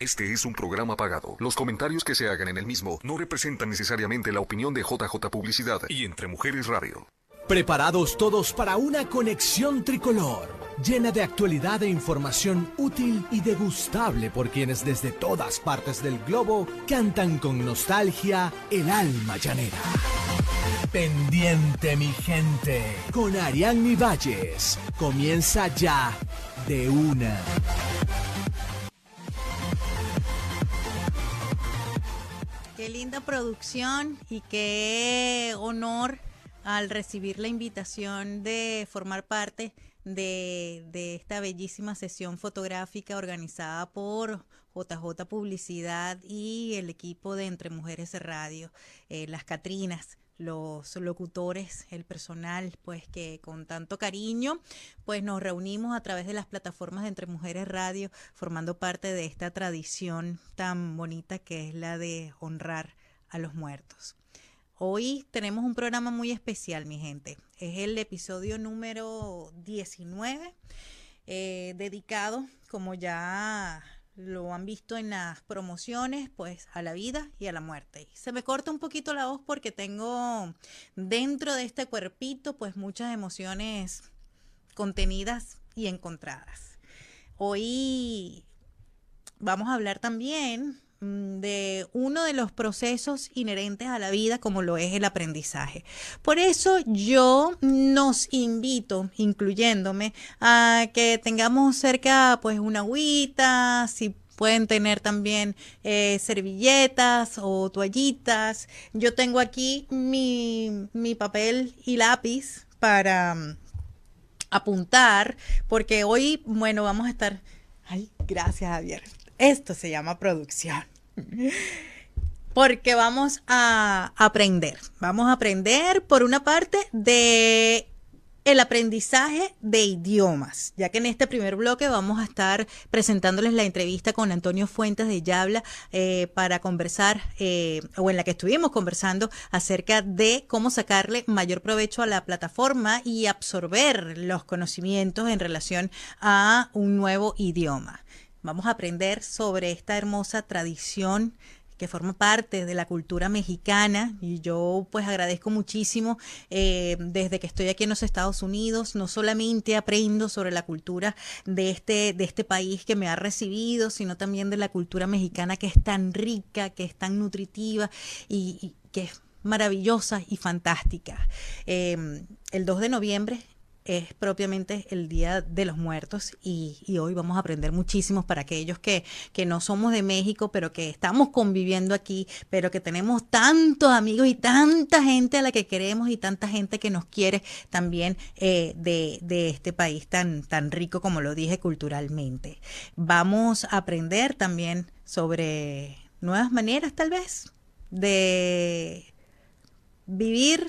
Este es un programa pagado. Los comentarios que se hagan en el mismo no representan necesariamente la opinión de JJ Publicidad y Entre Mujeres Radio. Preparados todos para una conexión tricolor, llena de actualidad e información útil y degustable por quienes desde todas partes del globo cantan con nostalgia el alma llanera. Pendiente mi gente, con Ariadne Valles, comienza ya de una. Qué linda producción y qué honor al recibir la invitación de formar parte de, esta bellísima sesión fotográfica organizada por JJ Publicidad y el equipo de Entre Mujeres Radio, eh, las Catrinas los locutores, el personal, pues que con tanto cariño, pues nos reunimos a través de las plataformas de Entre Mujeres Radio, formando parte de esta tradición tan bonita que es la de honrar a los muertos. Hoy tenemos un programa muy especial, mi gente. Es el episodio número 19, eh, dedicado, como ya lo han visto en las promociones, pues a la vida y a la muerte. Se me corta un poquito la voz porque tengo dentro de este cuerpito pues muchas emociones contenidas y encontradas. Hoy vamos a hablar también de uno de los procesos inherentes a la vida como lo es el aprendizaje. Por eso yo nos invito, incluyéndome, a que tengamos cerca pues una agüita, si pueden tener también eh, servilletas o toallitas. Yo tengo aquí mi, mi papel y lápiz para mm, apuntar, porque hoy, bueno, vamos a estar... Ay, gracias Javier. Esto se llama producción. Porque vamos a aprender. Vamos a aprender, por una parte, de el aprendizaje de idiomas, ya que en este primer bloque vamos a estar presentándoles la entrevista con Antonio Fuentes de Yabla eh, para conversar, eh, o en la que estuvimos conversando acerca de cómo sacarle mayor provecho a la plataforma y absorber los conocimientos en relación a un nuevo idioma. Vamos a aprender sobre esta hermosa tradición que forma parte de la cultura mexicana. Y yo pues agradezco muchísimo eh, desde que estoy aquí en los Estados Unidos no solamente aprendo sobre la cultura de este de este país que me ha recibido sino también de la cultura mexicana que es tan rica que es tan nutritiva y, que es maravillosa y fantástica. Eh, el 2 de noviembre es propiamente el Día de los Muertos y, hoy vamos a aprender muchísimo para aquellos que, que, no somos de México, pero que estamos conviviendo aquí, pero que tenemos tantos amigos y tanta gente a la que queremos y tanta gente que nos quiere también eh, de, de, este país tan, tan rico como lo dije culturalmente. Vamos a aprender también sobre nuevas maneras tal vez de vivir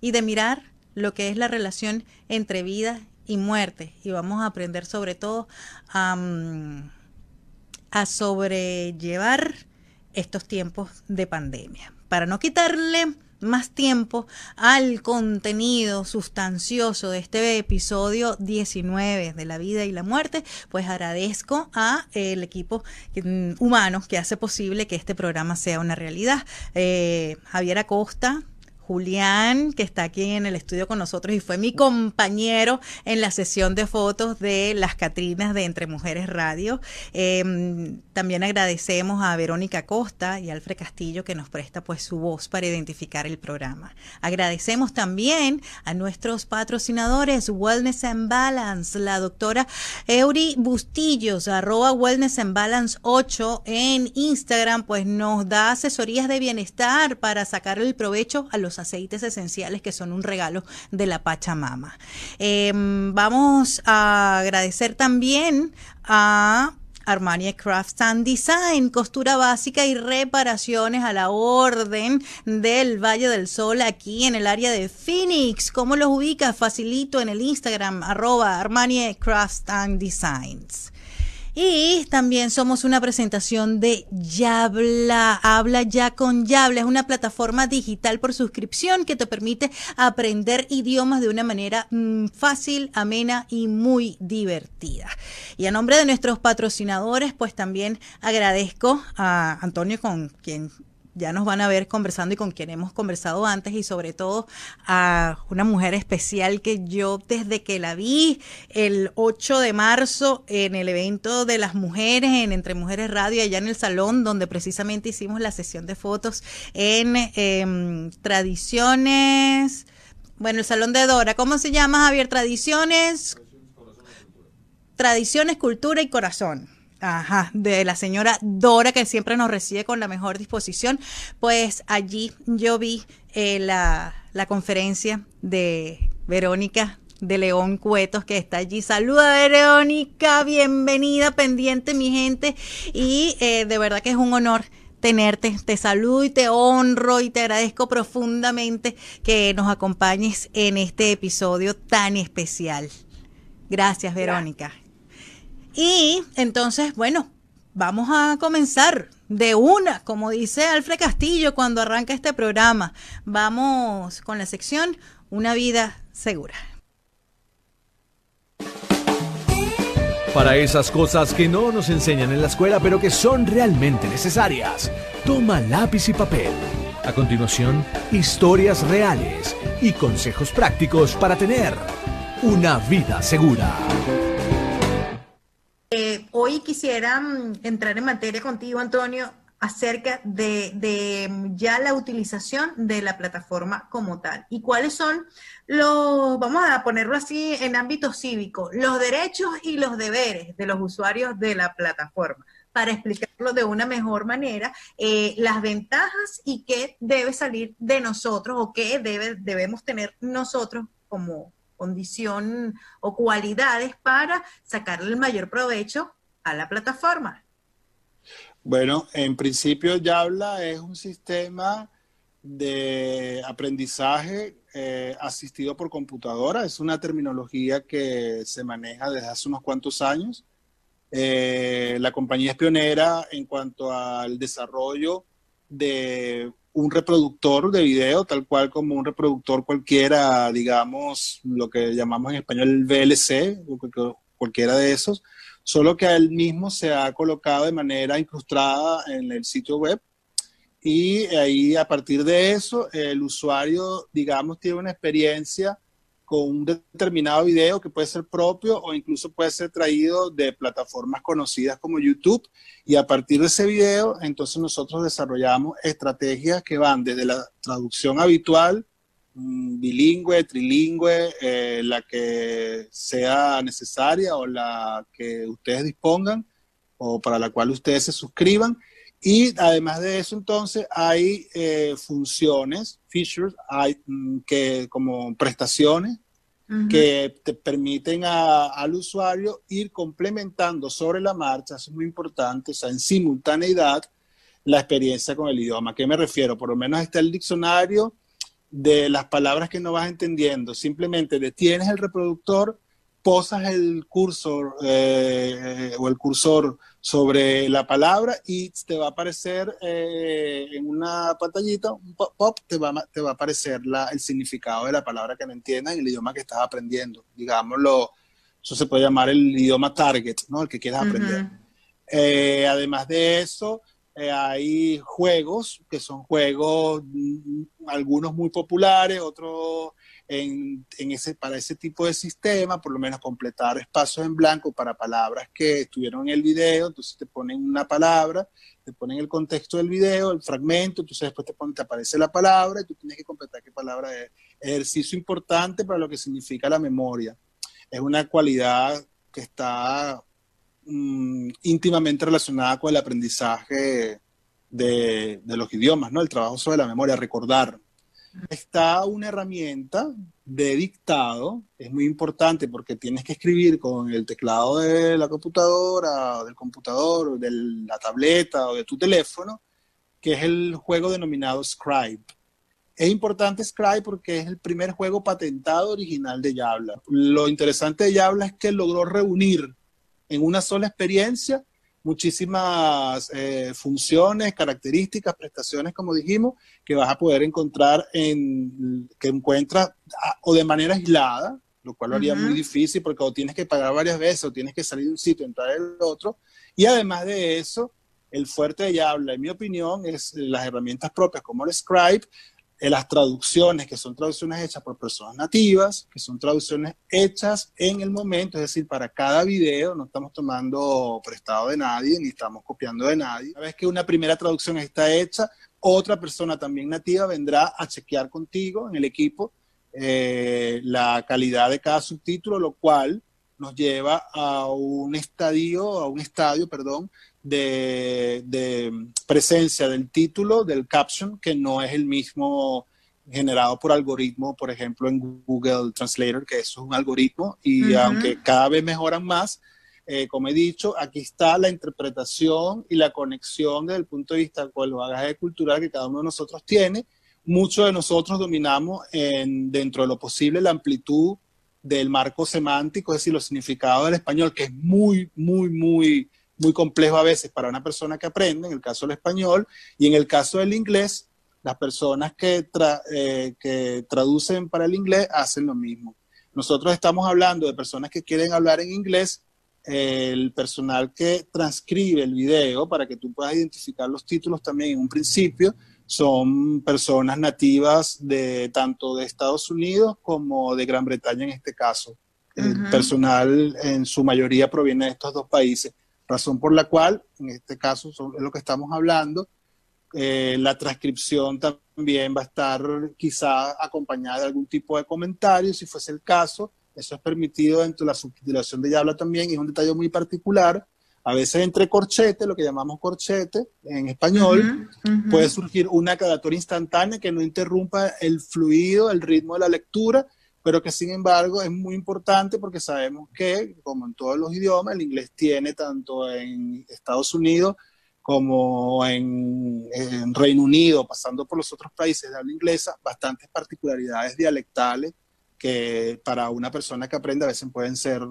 y de mirar lo que es la relación entre vida y muerte. Y vamos a aprender sobre todo a, sobrellevar estos tiempos de pandemia. Para no quitarle más tiempo al contenido sustancioso de este episodio 19 de la vida y la muerte, pues agradezco a el equipo mm, humano que hace posible que este programa sea una realidad. Eh, Javier Acosta, Julián, que está aquí en el estudio con nosotros y fue mi compañero en la sesión de fotos de las Catrinas de Entre Mujeres Radio. Em, también agradecemos a Verónica Costa y Alfred Castillo que nos presta pues su voz para identificar el programa. Agradecemos también a nuestros patrocinadores Wellness and Balance, la doctora Eury Bustillos, arroba Wellness and Balance 8 en Instagram, pues nos da asesorías de bienestar para sacar el provecho a los aceites esenciales que son un regalo de la Pachamama. Em, vamos a agradecer también a Armani Crafts and Design, costura básica y reparaciones a la orden del Valle del Sol aquí en el área de Phoenix. ¿Cómo los ubicas? Facilito en el Instagram, arroba Armani Crafts and Designs. Y también somos una presentación de Yabla. Habla ya con Yabla. Es una plataforma digital por suscripción que te permite aprender idiomas de una manera mm, fácil, amena y muy divertida. Y a nombre de nuestros patrocinadores, pues también agradezco a Antonio con quien ya nos van a ver conversando y con quien hemos conversado antes y sobre todo a una mujer especial que yo desde que la vi el 8 de marzo en el evento de las mujeres en Entre Mujeres Radio allá en el salón donde precisamente hicimos la sesión de fotos en em, Tradiciones, bueno, el salón de Dora, ¿cómo se llama Javier? Tradiciones, Tradiciones, Cultura y Corazón. Ajá, de la señora Dora, que siempre nos recibe con la mejor disposición. Pues allí yo vi eh, la, la conferencia de Verónica de León Cuetos, que está allí. Saluda, Verónica, bienvenida, pendiente, mi gente. Y eh, de verdad que es un honor tenerte. Te saludo y te honro y te agradezco profundamente que nos acompañes en este episodio tan especial. Gracias, Verónica. Y entonces, bueno, vamos a comenzar de una, como dice Alfred Castillo cuando arranca este programa. Vamos con la sección Una vida segura. Para esas cosas que no nos enseñan en la escuela, pero que son realmente necesarias, toma lápiz y papel. A continuación, historias reales y consejos prácticos para tener una vida segura. Eh, hoy quisiera mm, entrar en materia contigo, Antonio, acerca de, mm, ya la utilización de la plataforma como tal. Y cuáles son los, vamos a ponerlo así en ámbito cívico, los derechos y los deberes de los usuarios de la plataforma para explicarlo de una mejor manera, eh, las ventajas y qué debe salir de nosotros o qué debe, debemos tener nosotros como, condición o cualidades para sacarle el mayor provecho a la plataforma? Bueno, en principio Yabla es un sistema de aprendizaje eh, asistido por computadora. Es una terminología que se maneja desde hace unos cuantos años. Eh, la compañía es pionera en cuanto al desarrollo de un reproductor de video, tal cual como un reproductor cualquiera, digamos, lo que llamamos en español VLC, cualquiera de esos, solo que él mismo se ha colocado de manera incrustada en el sitio web. Y ahí a partir de eso el usuario, digamos, tiene una experiencia con un determinado video que puede ser propio o incluso puede ser traído de plataformas conocidas como YouTube. Y a partir de ese video, entonces nosotros desarrollamos estrategias que van desde la traducción habitual, mm, bilingüe, trilingüe, eh, la que sea necesaria o la que ustedes dispongan o para la cual ustedes se suscriban. Y además de eso, entonces, hay eh, funciones, features, hay, mm, que, como prestaciones que te permiten al usuario ir complementando sobre la marcha, eso es muy importante, o sea, en simultaneidad, la experiencia con el idioma. ¿A qué me refiero? Por lo menos está el diccionario de las palabras que no vas entendiendo. Simplemente detienes el reproductor, posas el cursor eh, o el cursor sobre la palabra y te va a aparecer eh, en una pantallita, un pop, te va, te va a aparecer el significado de la palabra que no entiendas en el idioma que estás aprendiendo. Digámoslo, eso se puede llamar el idioma target, ¿no? El que quieras aprender. Eh, además de eso, hay juegos que son juegos, mm, algunos muy populares, otros en, ese, para ese tipo de sistema, por lo menos completar espacios en blanco para palabras que estuvieron en el video, entonces te ponen una palabra, te ponen el contexto del video, el fragmento, entonces después te, aparece la palabra y tú tienes que completar qué palabra es. Ejercicio importante para lo que significa la memoria. Es una cualidad que está mm, íntimamente relacionada con el aprendizaje de, de, los idiomas, ¿no? El trabajo sobre la memoria, recordar está una herramienta de dictado, es muy importante porque tienes que escribir con el teclado de la computadora, o del computador, o de la tableta, o de tu teléfono, que es el juego denominado Scribe. Es importante Scribe porque es el primer juego patentado original de Yabla. Lo interesante de Yabla es que logró reunir en una sola experiencia muchísimas eh, funciones, características, prestaciones, como dijimos, que vas a poder encontrar en, que encuentras ah, o de manera aislada, lo cual lo haría muy difícil porque o tienes que pagar varias veces o tienes que salir de un sitio, entrar en el otro. Y además de eso, el fuerte de Yabla, en mi opinión, es las herramientas propias como el Scribe, las traducciones, que son traducciones hechas por personas nativas, que son traducciones hechas en el momento, es decir, para cada video, no estamos tomando prestado de nadie, ni estamos copiando de nadie. Una vez que una primera traducción está hecha, otra persona también nativa vendrá a chequear contigo en el equipo eh, la calidad de cada subtítulo, lo cual nos lleva a un estadio, a un estadio, perdón, de, presencia del título, del caption, que no es el mismo generado por algoritmo, por ejemplo, en Google Translator, que eso es un algoritmo, y aunque cada vez mejoran más, eh, como he dicho, aquí está la interpretación y la conexión desde el punto de vista con el bagaje cultural que cada uno de nosotros tiene. Muchos de nosotros dominamos en, dentro de lo posible la amplitud del marco semántico, es decir, los significados del español, que es muy, muy, muy muy complejo a veces para una persona que aprende, en el caso del español, y en el caso del inglés, las personas que, eh, que traducen para el inglés hacen lo mismo. Nosotros estamos hablando de personas que quieren hablar en inglés, el personal que transcribe el video para que tú puedas identificar los títulos también en un principio son personas nativas de tanto de Estados Unidos como de Gran Bretaña en este caso. El personal en su mayoría proviene de estos dos países razón por la cual, en este caso es lo que estamos hablando, eh, la transcripción también va a estar quizá acompañada de algún tipo de comentario, si fuese el caso. Eso es permitido dentro de la subtitulación de Yabla también, y es un detalle muy particular. A veces entre corchete, lo que llamamos corchete en español, puede surgir una aclaratoria instantánea que no interrumpa el fluido, el ritmo de la lectura, pero que sin embargo es muy importante porque sabemos que, como en todos los idiomas, el inglés tiene tanto en Estados Unidos como en, Reino Unido, pasando por los otros países de habla inglesa, bastantes particularidades dialectales que para una persona que aprende a veces pueden ser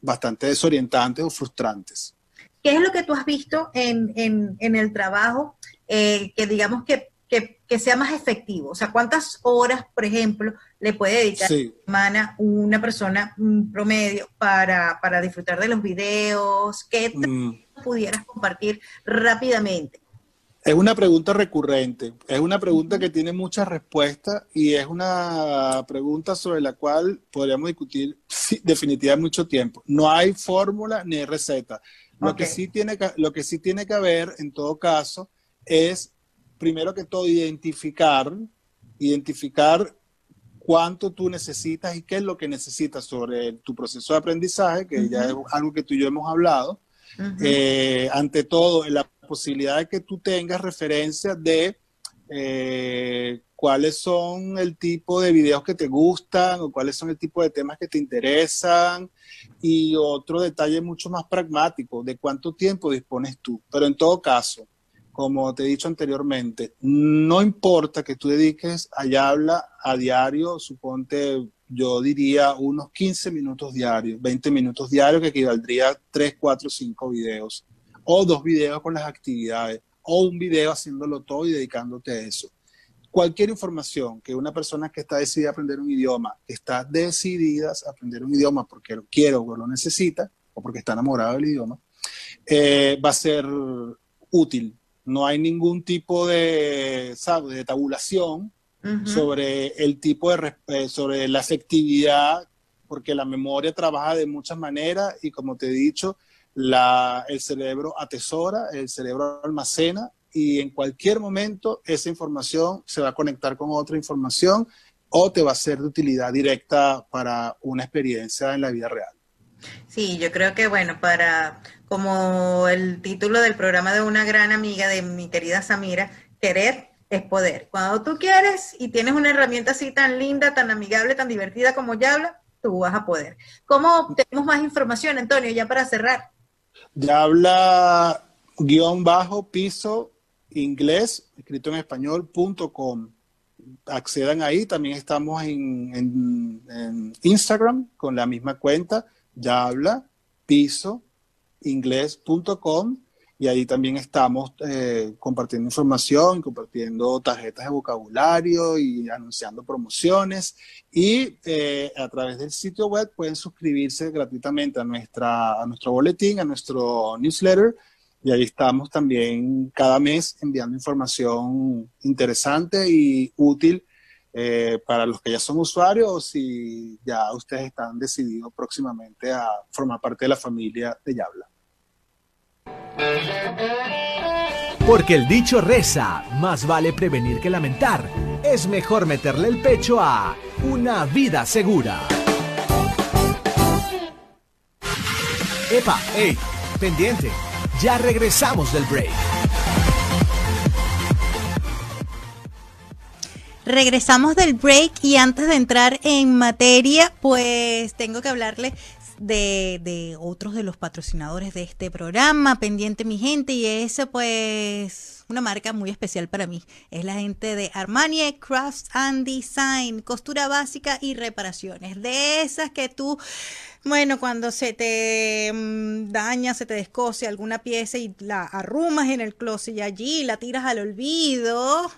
bastante desorientantes o frustrantes. ¿Qué es lo que tú has visto en, el trabajo eh, que digamos que que, sea más efectivo? O sea, ¿cuántas horas, por ejemplo, le puede dedicar semana una persona promedio para, disfrutar de los videos? ¿Qué mm. pudieras compartir rápidamente? Es una pregunta recurrente, es una pregunta que tiene muchas respuestas y es una pregunta sobre la cual podríamos discutir definitivamente mucho tiempo. No hay fórmula ni receta. Lo, que sí tiene lo que sí tiene que haber, en todo caso, es primero que todo, identificar, identificar cuánto tú necesitas y qué es lo que necesitas sobre tu proceso de aprendizaje, que ya es algo que tú y yo hemos hablado. Eh, ante todo, la posibilidad de que tú tengas referencia de eh, cuáles son el tipo de videos que te gustan o cuáles son el tipo de temas que te interesan y otro detalle mucho más pragmático de cuánto tiempo dispones tú. Pero en todo caso, como te he dicho anteriormente, no importa que tú dediques a habla a diario, suponte, yo diría unos 15 minutos diarios, 20 minutos diarios, que equivaldría a 3, 4, 5 videos, o dos videos con las actividades, o un video haciéndolo todo y dedicándote a eso. Cualquier información que una persona que está decidida a aprender un idioma, está decidida a aprender un idioma porque lo quiere o lo necesita, o porque está enamorado del idioma, eh, va a ser útil no hay ningún tipo de, de tabulación sobre el tipo de, eh, sobre la efectividad, porque la memoria trabaja de muchas maneras y como te he dicho, la, el cerebro atesora, el cerebro almacena y en cualquier momento esa información se va a conectar con otra información o te va a ser de utilidad directa para una experiencia en la vida real. Sí, yo creo que bueno, para como el título del programa de una gran amiga de mi querida Samira, querer es poder. Cuando tú quieres y tienes una herramienta así tan linda, tan amigable, tan divertida como Yabla, tú vas a poder. ¿Cómo tenemos más información, Antonio, ya para cerrar? Yabla guion bajo piso inglés, escrito en español, punto com. Accedan ahí, también estamos en, en Instagram con la misma cuenta ya habla piso inglés.com y ahí también estamos eh, compartiendo información, compartiendo tarjetas de vocabulario y anunciando promociones. Y eh, a través del sitio web pueden suscribirse gratuitamente a, nuestra, a nuestro boletín, a nuestro newsletter. Y ahí estamos también cada mes enviando información interesante y útil eh, para los que ya son usuarios o si ya ustedes están decididos próximamente a formar parte de la familia de Yabla. Porque el dicho reza, más vale prevenir que lamentar. Es mejor meterle el pecho a una vida segura. Epa, hey, pendiente. Ya regresamos del break. Regresamos del break y antes de entrar en materia, pues tengo que hablarle de, otros de los patrocinadores de este programa, pendiente mi gente, y es pues una marca muy especial para mí. Es la gente de Armani Crafts and Design, costura básica y reparaciones. De esas que tú, bueno, cuando se te mm, daña, se te descose alguna pieza y la arrumas en el closet y allí la tiras al olvido.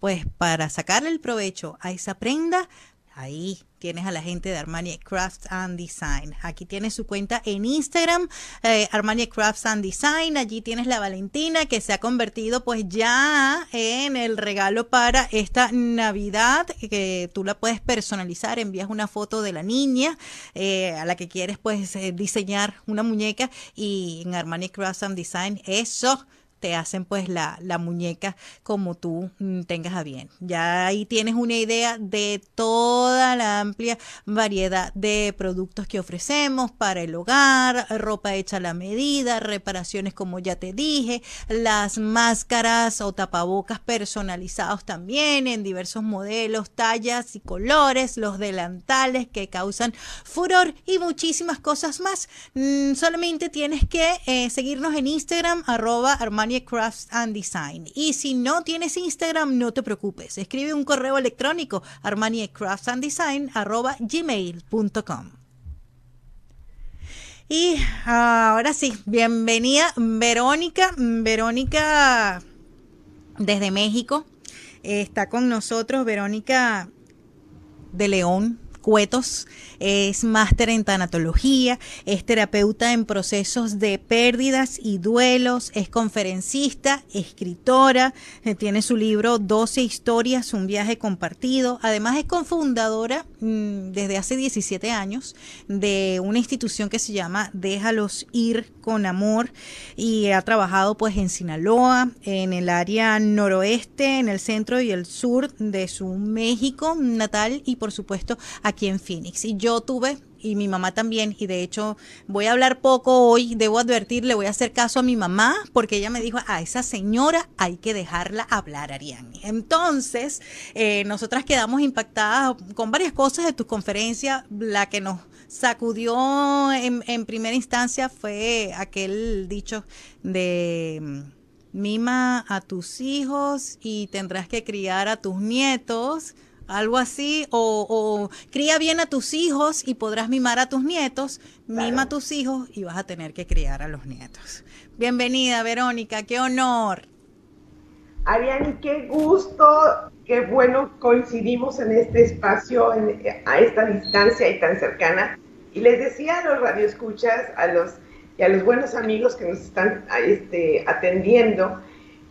Pues para sacarle el provecho a esa prenda, ahí tienes a la gente de Armani Crafts and Design. Aquí tienes su cuenta en Instagram, eh, Armani Crafts and Design. Allí tienes la Valentina que se ha convertido pues ya en el regalo para esta Navidad, que tú la puedes personalizar, envías una foto de la niña eh, a la que quieres pues eh, diseñar una muñeca y en Armani Crafts and Design eso te hacen pues la, la, muñeca como tú mm, tengas a bien. Ya ahí tienes una idea de toda la amplia variedad de productos que ofrecemos para el hogar, ropa hecha a la medida, reparaciones como ya te dije, las máscaras o tapabocas personalizados también en diversos modelos, tallas y colores, los delantales que causan furor y muchísimas cosas más. Mm, solamente tienes que eh, seguirnos en Instagram arroba Armani Crafts and Design. Y si no tienes Instagram, no te preocupes. Escribe un correo electrónico Armani Crafts and Design arroba gmail.com. Y ahora sí, bienvenida Verónica. Verónica desde México. Está con nosotros Verónica de León, Cuetos es máster en tanatología, es terapeuta en procesos de pérdidas y duelos, es conferencista, escritora, eh, tiene su libro 12 historias, un viaje compartido. Además es cofundadora mm, desde hace 17 años de una institución que se llama Déjalos ir con amor y ha trabajado pues en Sinaloa, en el área noroeste, en el centro y el sur de su México natal y por supuesto aquí en Phoenix. Y yo tuve y mi mamá también, y de hecho voy a hablar poco hoy, debo advertir, le voy a hacer caso a mi mamá, porque ella me dijo, a esa señora hay que dejarla hablar, Ariane. Entonces, eh, nosotras quedamos impactadas con varias cosas de tu conferencia, la que nos sacudió en, en primera instancia fue aquel dicho de mima a tus hijos y tendrás que criar a tus nietos algo así, o, cría bien a tus hijos y podrás mimar a tus nietos, mima a tus hijos y vas a tener que criar a los nietos. Bienvenida, Verónica, qué honor. Ariani, qué gusto, qué bueno coincidimos en este espacio, a esta distancia y tan cercana. Y les decía a los radioescuchas, a los y a los buenos amigos que nos están este, atendiendo,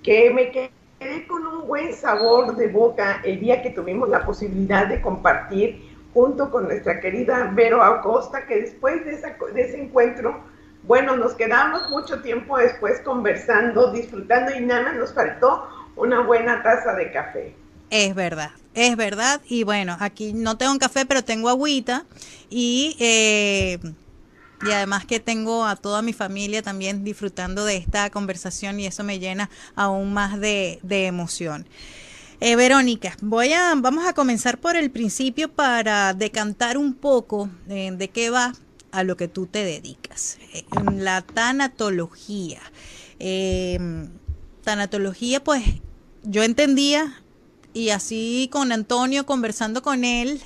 que me quedé quedé con un buen sabor de boca el día que tuvimos la posibilidad de compartir junto con nuestra querida Vero Acosta, que después de, ese encuentro, bueno, nos quedamos mucho tiempo después conversando, disfrutando y nada nos faltó una buena taza de café. Es verdad, es verdad. Y bueno, aquí no tengo un café, pero tengo agüita y... Eh, y además que tengo a toda mi familia también disfrutando de esta conversación y eso me llena aún más de, emoción. Eh, Verónica, voy a, vamos a comenzar por el principio para decantar un poco eh, de qué va a lo que tú te dedicas. En la tanatología. Tanatología, pues yo entendía y así con Antonio conversando con él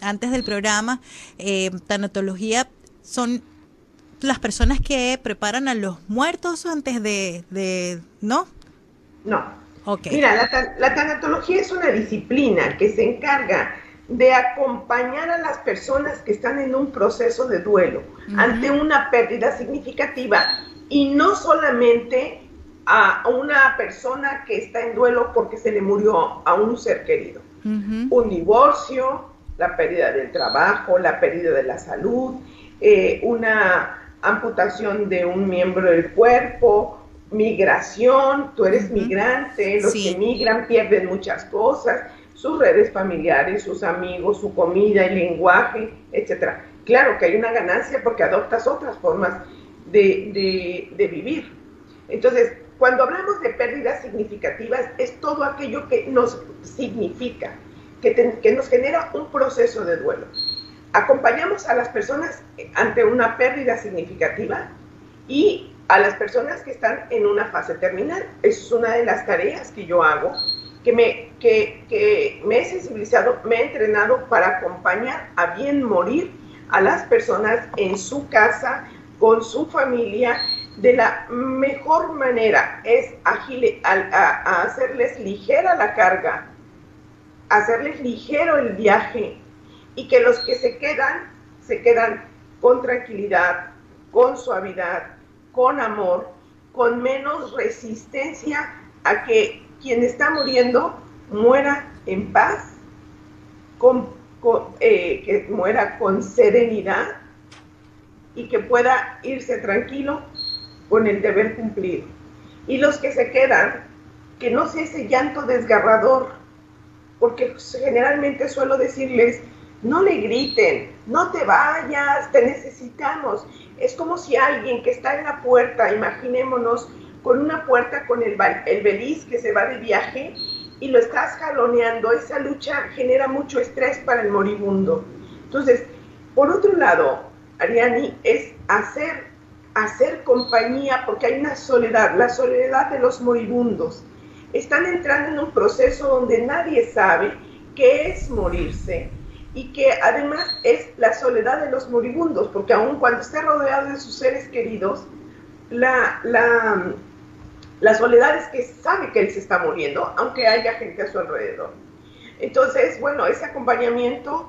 antes del programa, tanatología son las personas que preparan a los muertos antes de, de ¿no? No. Okay. Mira, la, la tanatología es una disciplina que se encarga de acompañar a las personas que están en un proceso de duelo ante una pérdida significativa y no solamente a una persona que está en duelo porque se le murió a un ser querido. Un divorcio, la pérdida del trabajo, la pérdida de la salud, eh, una amputación de un miembro del cuerpo, migración, tú eres migrante, los que migran pierden muchas cosas, sus redes familiares, sus amigos, su comida, el lenguaje, etcétera. Claro que hay una ganancia porque adoptas otras formas de, vivir. Entonces, cuando hablamos de pérdidas significativas, es todo aquello que nos significa, que, que nos genera un proceso de duelo. Acompañamos a las personas ante una pérdida significativa y a las personas que están en una fase terminal. Es una de las tareas que yo hago, que me, que, que me he sensibilizado, me he entrenado para acompañar a bien morir a las personas en su casa, con su familia, de la mejor manera es agile, a, hacerles ligera la carga, hacerles ligero el viaje y que los que se quedan, se quedan con tranquilidad, con suavidad, con amor, con menos resistencia a que quien está muriendo muera en paz, eh, que muera con serenidad y que pueda irse tranquilo con el deber cumplido. Y los que se quedan, que no sea ese llanto desgarrador, porque generalmente suelo decirles, no le griten, no te vayas, te necesitamos. Es como si alguien que está en la puerta, imaginémonos, con una puerta con el, el beliz que se va de viaje y lo estás jaloneando, esa lucha genera mucho estrés para el moribundo. Entonces, por otro lado, Ariani, es hacer, hacer compañía porque hay una soledad, la soledad de los moribundos. Están entrando en un proceso donde nadie sabe qué es morirse y que además es la soledad de los moribundos, porque aun cuando esté rodeado de sus seres queridos, la, la, la soledad es que sabe que él se está muriendo, aunque haya gente a su alrededor. Entonces, bueno, ese acompañamiento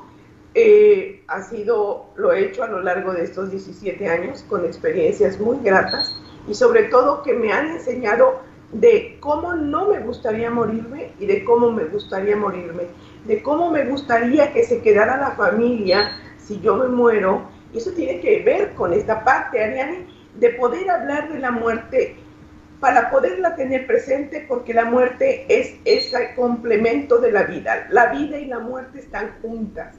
eh, ha sido, lo he hecho a lo largo de estos 17 años con experiencias muy gratas y sobre todo que me han enseñado de cómo no me gustaría morirme y de cómo me gustaría morirme, de cómo me gustaría que se quedara la familia si yo me muero. Y eso tiene que ver con esta parte, Ariane, de poder hablar de la muerte para poderla tener presente porque la muerte es ese complemento de la vida. La vida y la muerte están juntas.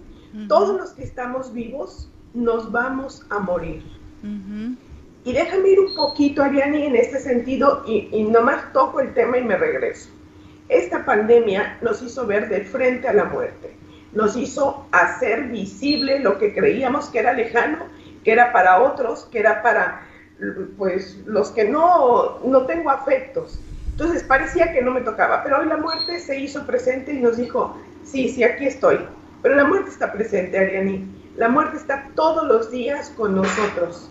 Todos los que estamos vivos nos vamos a morir. Y déjame ir un poquito, Ariani, en este sentido, y, y nomás toco el tema y me regreso. Esta pandemia nos hizo ver de frente a la muerte, nos hizo hacer visible lo que creíamos que era lejano, que era para otros, que era para pues los que no, no tengo afectos. Entonces parecía que no me tocaba, pero hoy la muerte se hizo presente y nos dijo, sí, sí, aquí estoy, pero la muerte está presente, Ariani. La muerte está todos los días con nosotros.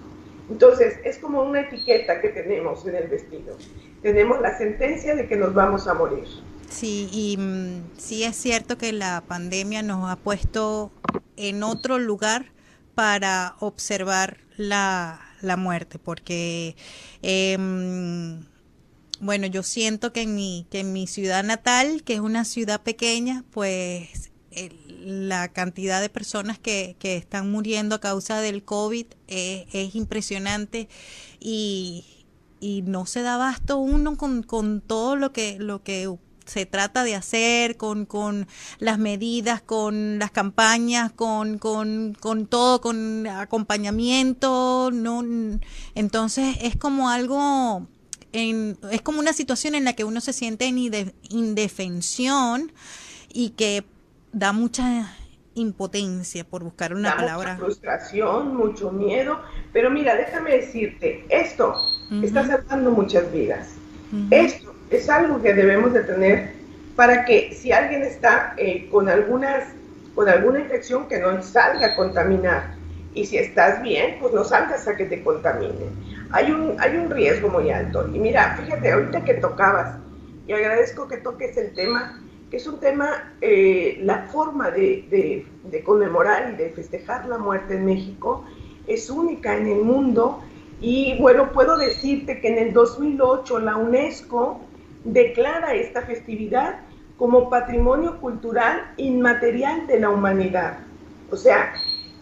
Entonces, es como una etiqueta que tenemos en el vestido. Tenemos la sentencia de que nos vamos a morir. Sí, y mm, sí es cierto que la pandemia nos ha puesto en otro lugar para observar la, muerte, porque, em, bueno, yo siento que en, mi, que en mi ciudad natal, que es una ciudad pequeña, pues la cantidad de personas que, que, están muriendo a causa del COVID es, impresionante y, y, no se da abasto uno con, con, todo lo que, lo que se trata de hacer, con, con las medidas, con las campañas, con, con, con todo, con acompañamiento, no entonces es como algo en, es como una situación en la que uno se siente en indefensión y que da mucha impotencia, por buscar una palabra. Mucha frustración, mucho miedo, pero mira, déjame decirte, esto está salvando muchas vidas. Esto es algo que debemos de tener para que si alguien está eh, con algunas con alguna infección que no salga a contaminar. y si estás bien, pues no salgas a que te contaminen. Hay un, hay un riesgo muy alto. Y mira, fíjate, ahorita que tocabas, y agradezco que toques el tema, que es un tema, eh, la forma de, de, conmemorar y de festejar la muerte en México es única en el mundo. Y bueno, puedo decirte que en el 2008 la UNESCO declara esta festividad como patrimonio cultural inmaterial de la humanidad. O sea,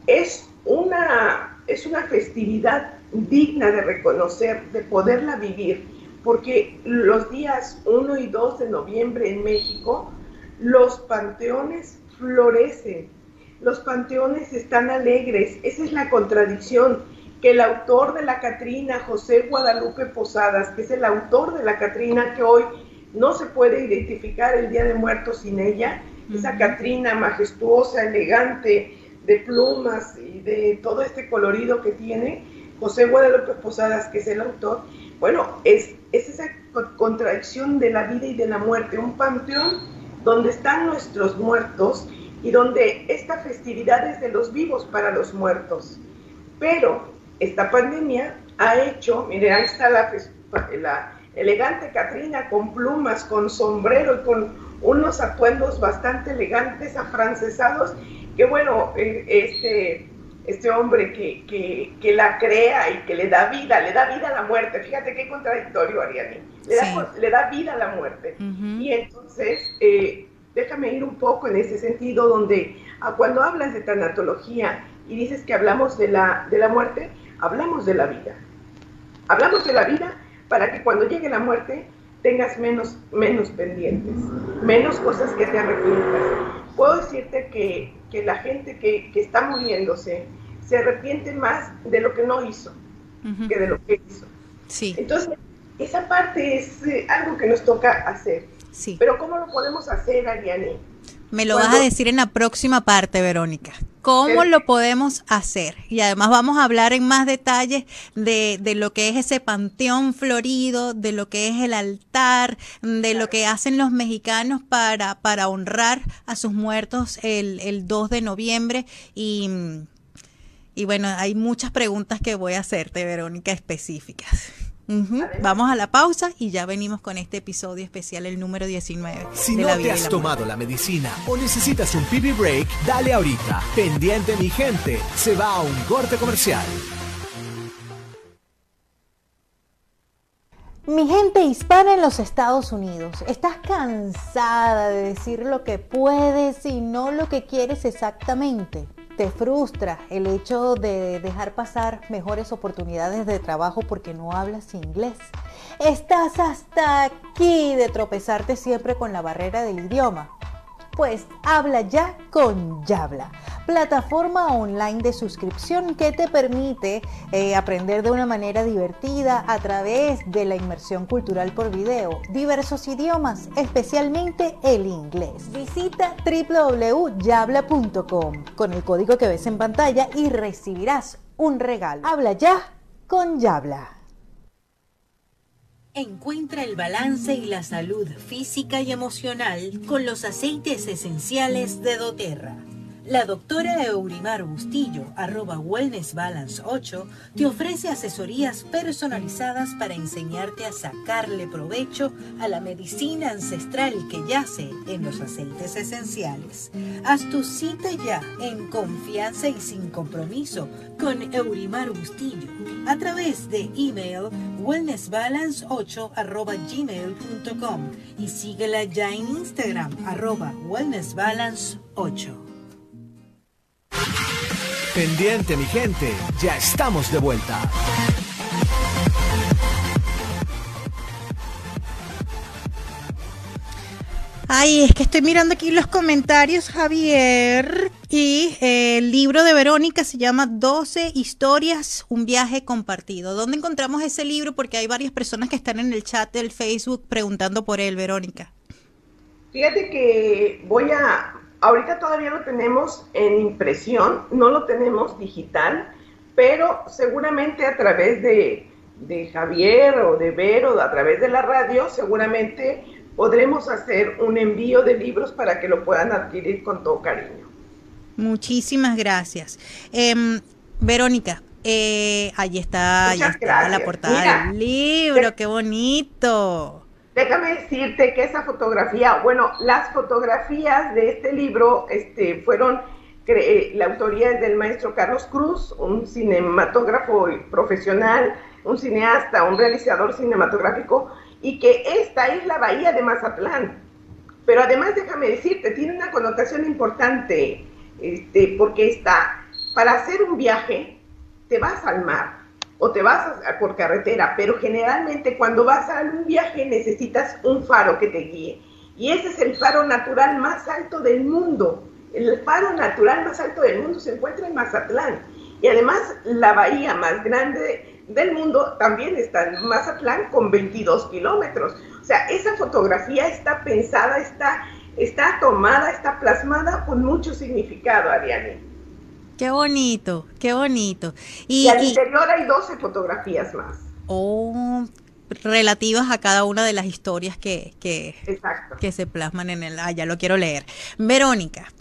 es una, es una festividad digna de reconocer, de poderla vivir, porque los días 1 y 2 de noviembre en México, los panteones florecen, los panteones están alegres, esa es la contradicción que el autor de la Catrina, José Guadalupe Posadas, que es el autor de la Catrina que hoy no se puede identificar el Día de Muertos sin ella, esa Catrina majestuosa, elegante, de plumas y de todo este colorido que tiene, José Guadalupe Posadas, que es el autor, bueno, es, es esa contradicción de la vida y de la muerte, un panteón donde están nuestros muertos y donde esta festividad es de los vivos para los muertos. Pero esta pandemia ha hecho, mire, ahí está la, la elegante Catrina con plumas, con sombrero y con unos atuendos bastante elegantes, afrancesados, que bueno, eh, este, este hombre que, que, la crea y que le da vida, le da vida a la muerte. Fíjate qué contradictorio, Ariani. Le, da, le da vida a la muerte. Y entonces, eh, déjame ir un poco en ese sentido, donde a cuando hablas de tanatología y dices que hablamos de la, de la muerte, hablamos de la vida. Hablamos de la vida para que cuando llegue la muerte tengas menos, menos pendientes, menos cosas que te arrepientas. Puedo decirte que, que la gente que, que, está muriéndose se arrepiente más de lo que no hizo que de lo que hizo. Sí. Entonces, esa parte es eh, algo que nos toca hacer. Sí. Pero ¿cómo lo podemos hacer, Ariane? Me lo vas a decir en la próxima parte, Verónica. ¿Cómo lo podemos hacer? Y además vamos a hablar en más detalles de, de, lo que es ese panteón florido, de lo que es el altar, de lo que hacen los mexicanos para, para honrar a sus muertos el, el 2 de noviembre. Y, y bueno, hay muchas preguntas que voy a hacerte, Verónica, específicas. Vamos a la pausa y ya venimos con este episodio especial, el número 19. Si no te has tomado la medicina o necesitas un pipi break, dale ahorita. Pendiente mi gente, se va a un corte comercial. Mi gente hispana en los Estados Unidos, ¿estás cansada de decir lo que puedes y no lo que quieres exactamente? Te frustra el hecho de dejar pasar mejores oportunidades de trabajo porque no hablas inglés. Estás hasta aquí de tropezarte siempre con la barrera del idioma. Pues habla ya con Yabla, plataforma online de suscripción que te permite eh, aprender de una manera divertida a través de la inmersión cultural por video, diversos idiomas, especialmente el inglés. Visita www.yabla.com con el código que ves en pantalla y recibirás un regalo. Habla ya con Yabla. Encuentra el balance y la salud física y emocional con los aceites esenciales de doTERRA. La doctora Eurimar Bustillo, arroba Wellness Balance 8, te ofrece asesorías personalizadas para enseñarte a sacarle provecho a la medicina ancestral que yace en los aceites esenciales. Haz tu cita ya en confianza y sin compromiso con Eurimar Bustillo a través de email wellnessbalance8 arroba gmail.com y síguela ya en Instagram arroba wellnessbalance8. Pendiente mi gente, ya estamos de vuelta. Ay, es que estoy mirando aquí los comentarios, Javier. Y eh, el libro de Verónica se llama 12 historias, un viaje compartido. ¿Dónde encontramos ese libro? Porque hay varias personas que están en el chat del Facebook preguntando por él, Verónica. Fíjate que voy a, ahorita todavía lo tenemos en impresión, no lo tenemos digital, pero seguramente a través de, de Javier o de Vero, a través de la radio, seguramente podremos hacer un envío de libros para que lo puedan adquirir con todo cariño. Muchísimas gracias. Em, Verónica, eh, ahí está, ahí está la portada del libro, qué bonito. Déjame decirte que esa fotografía, bueno, las fotografías de este libro este, fueron, eh, la autoría es del maestro Carlos Cruz, un cinematógrafo profesional, un cineasta, un realizador cinematográfico, y que esta es la bahía de Mazatlán. Pero además, déjame decirte, tiene una connotación importante, este, porque está, para hacer un viaje, te vas al mar o te vas por carretera, pero generalmente cuando vas a un viaje necesitas un faro que te guíe. Y ese es el faro natural más alto del mundo. El faro natural más alto del mundo se encuentra en Mazatlán. Y además la bahía más grande del mundo también está en Mazatlán con 22 kilómetros. O sea, esa fotografía está pensada, está, está tomada, está plasmada con mucho significado, Ariane. Qué bonito, qué bonito. Y, al interior hay 12 fotografías más. Oh, relativas a cada una de las historias que, que, que se plasman en el... Ah, ya lo quiero leer. Verónica,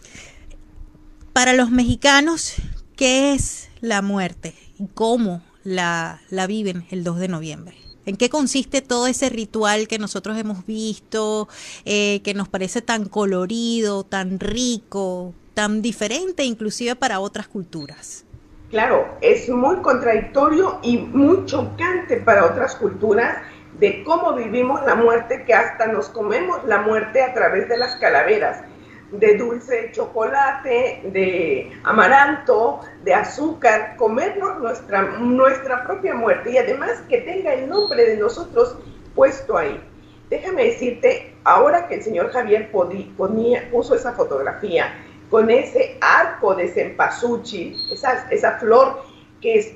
para los mexicanos, ¿qué es la muerte y cómo la, la viven el 2 de noviembre? ¿En qué consiste todo ese ritual que nosotros hemos visto, eh, que nos parece tan colorido, tan rico? Tan diferente inclusive para otras culturas. Claro, es muy contradictorio y muy chocante para otras culturas de cómo vivimos la muerte, que hasta nos comemos la muerte a través de las calaveras, de dulce de chocolate, de amaranto, de azúcar, comernos nuestra, nuestra propia muerte y además que tenga el nombre de nosotros puesto ahí. Déjame decirte, ahora que el señor Javier ponía, puso esa fotografía, con ese arco de cempasúchil, esa, esa flor que es